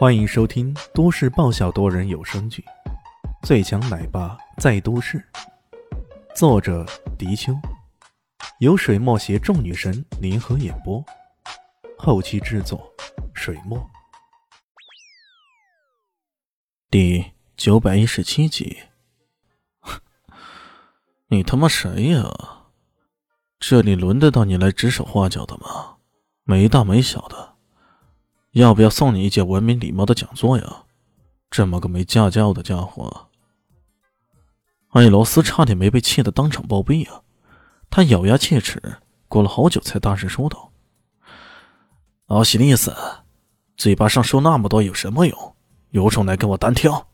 欢迎收听都市爆笑多人有声剧《最强奶爸在都市》，作者：迪秋，由水墨携众女神联合演播，后期制作：水墨。第九百一十七集，你他妈谁呀？这里轮得到你来指手画脚的吗？没大没小的。要不要送你一节文明礼貌的讲座呀？这么个没家教的家伙！艾罗斯差点没被气得当场暴毙啊！他咬牙切齿，过了好久才大声说道：“奥西利斯，嘴巴上说那么多有什么用？有种来跟我单挑！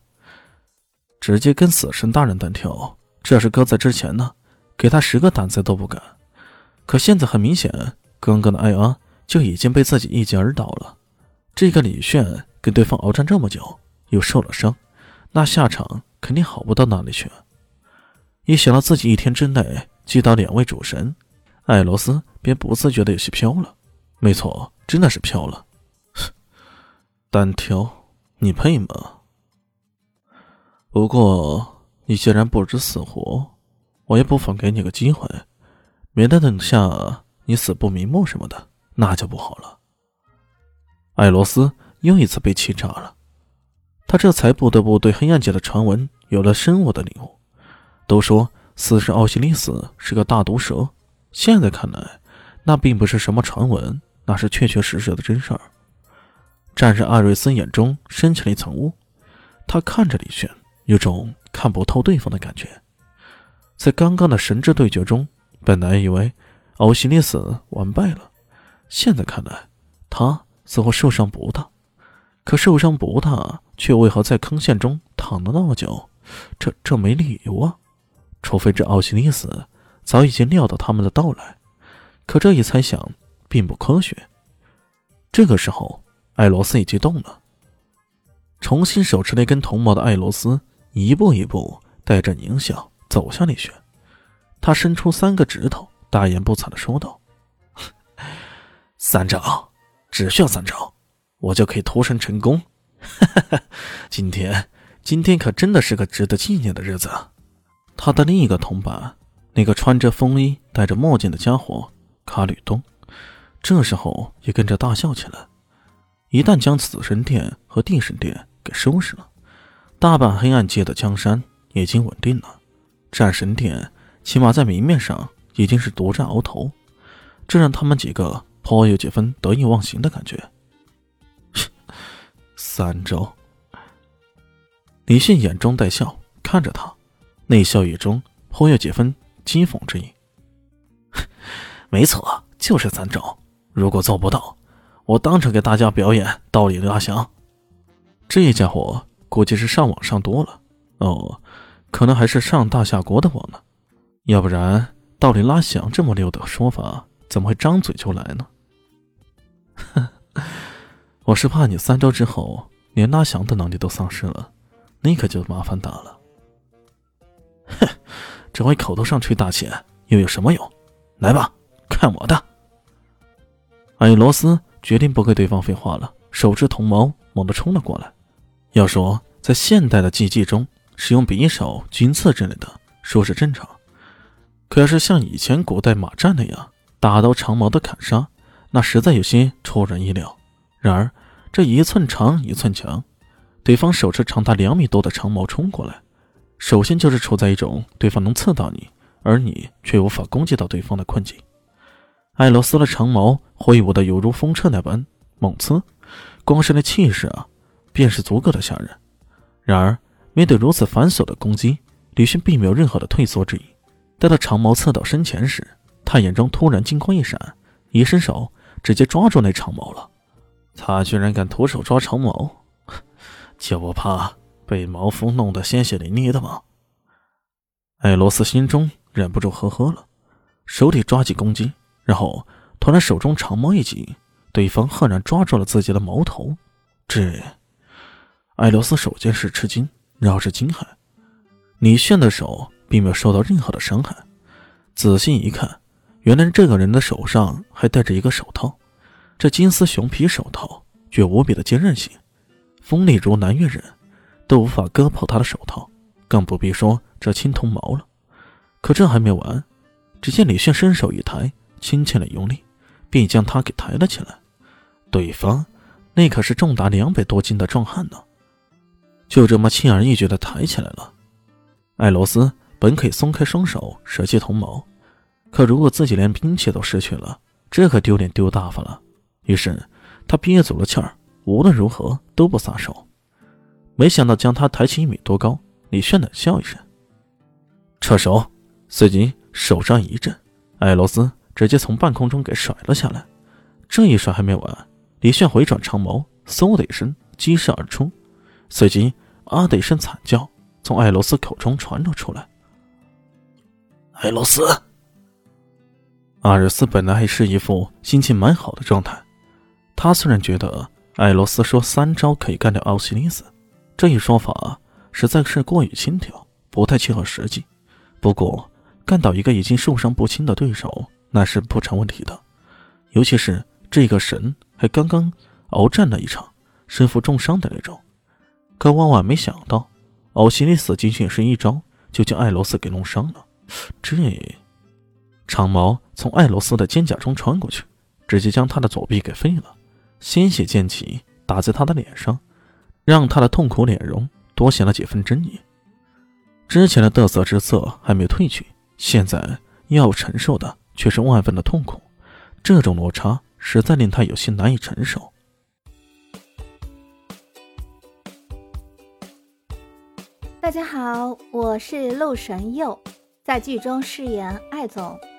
直接跟死神大人单挑！这是搁在之前呢，给他十个胆子都不敢。可现在很明显，刚刚的艾阿就已经被自己一击而倒了。”这个李炫跟对方鏖战这么久，又受了伤，那下场肯定好不到哪里去。一想到自己一天之内击倒两位主神，艾罗斯便不自觉的有些飘了。没错，真的是飘了。单挑，你配吗？不过你既然不知死活，我也不妨给你个机会，免得等下你死不瞑目什么的，那就不好了。艾罗斯又一次被气炸了，他这才不得不对黑暗界的传闻有了深入的领悟。都说死神奥西里斯是个大毒蛇，现在看来，那并不是什么传闻，那是确确实实的真事儿。战士艾瑞森眼中升起了一层雾，他看着李炫，有种看不透对方的感觉。在刚刚的神之对决中，本来以为奥西里斯完败了，现在看来，他。似乎受伤不大，可受伤不大，却为何在坑陷中躺了那么久？这这没理由啊！除非这奥西里斯早已经料到他们的到来，可这一猜想并不科学。这个时候，艾罗斯已经动了，重新手持那根铜矛的艾罗斯一步一步带着狞笑走向李轩，他伸出三个指头，大言不惭的说道：“ 三招。”只需要三招，我就可以脱身成功。今天，今天可真的是个值得纪念的日子。他的另一个同伴，那个穿着风衣、戴着墨镜的家伙卡吕东，这时候也跟着大笑起来。一旦将死神殿和地神殿给收拾了，大半黑暗界的江山已经稳定了。战神殿起码在明面上已经是独占鳌头，这让他们几个。颇有几分得意忘形的感觉。三招，李信眼中带笑看着他，那笑意中颇有几分讥讽之意。没错，就是三招。如果做不到，我当场给大家表演倒立拉翔。这家伙估计是上网上多了哦，可能还是上大夏国的网呢。要不然倒立拉翔这么溜的说法，怎么会张嘴就来呢？哼，我是怕你三招之后连拉翔的能力都丧失了，那可就麻烦大了。哼，只会口头上吹大气又有什么用？来吧，看我的！艾罗斯决定不跟对方废话了，手持铜矛猛地冲了过来。要说在现代的技技中使用匕首、军刺之类的，说是正常；可要是像以前古代马战那样大刀长矛的砍杀，那实在有些出人意料。然而，这一寸长一寸强，对方手持长达两米多的长矛冲过来，首先就是处在一种对方能刺到你，而你却无法攻击到对方的困境。艾罗斯的长矛挥舞的犹如风车那般猛刺，光是那气势啊，便是足够的吓人。然而，面对如此繁琐的攻击，李迅并没有任何的退缩之意。待到长矛刺到身前时，他眼中突然金光一闪。一伸手，直接抓住那长矛了。他居然敢徒手抓长矛，就不怕被毛夫弄得鲜血淋漓的吗？艾罗斯心中忍不住呵呵了，手里抓起攻击，然后突然手中长矛一紧，对方赫然抓住了自己的矛头。这，艾罗斯首先是吃惊，然后是惊骇。李炫的手并没有受到任何的伤害，仔细一看。原来这个人的手上还戴着一个手套，这金丝熊皮手套却无比的坚韧性，锋利如南越人，都无法割破他的手套，更不必说这青铜矛了。可这还没完，只见李炫伸手一抬，轻轻的用力，便将他给抬了起来。对方那可是重达两百多斤的壮汉呢，就这么轻而易举的抬起来了。艾罗斯本可以松开双手，舍弃铜矛，可如果自己连兵器都失去了，这可丢脸丢大发了。于是他憋足了气儿，无论如何都不撒手。没想到将他抬起一米多高，李炫冷笑一声，撤手。随即手上一震，艾罗斯直接从半空中给甩了下来。这一甩还没完，李炫回转长矛，嗖的一声击射而出。随即啊的一声惨叫从艾罗斯口中传了出来。艾罗斯，阿尔斯本来还是一副心情蛮好的状态。他虽然觉得艾罗斯说三招可以干掉奥西里斯，这一说法实在是过于轻佻，不太切合实际。不过，干倒一个已经受伤不轻的对手，那是不成问题的。尤其是这个神还刚刚鏖战了一场，身负重伤的那种。可万万没想到，奥西里斯仅仅是一招就将艾罗斯给弄伤了。这长矛从艾罗斯的肩胛中穿过去，直接将他的左臂给废了，鲜血溅起，打在他的脸上，让他的痛苦脸容多显了几分狰狞。之前的得瑟之色还没褪去。现在要承受的却是万分的痛苦，这种落差实在令他有些难以承受。大家好，我是陆神佑，在剧中饰演艾总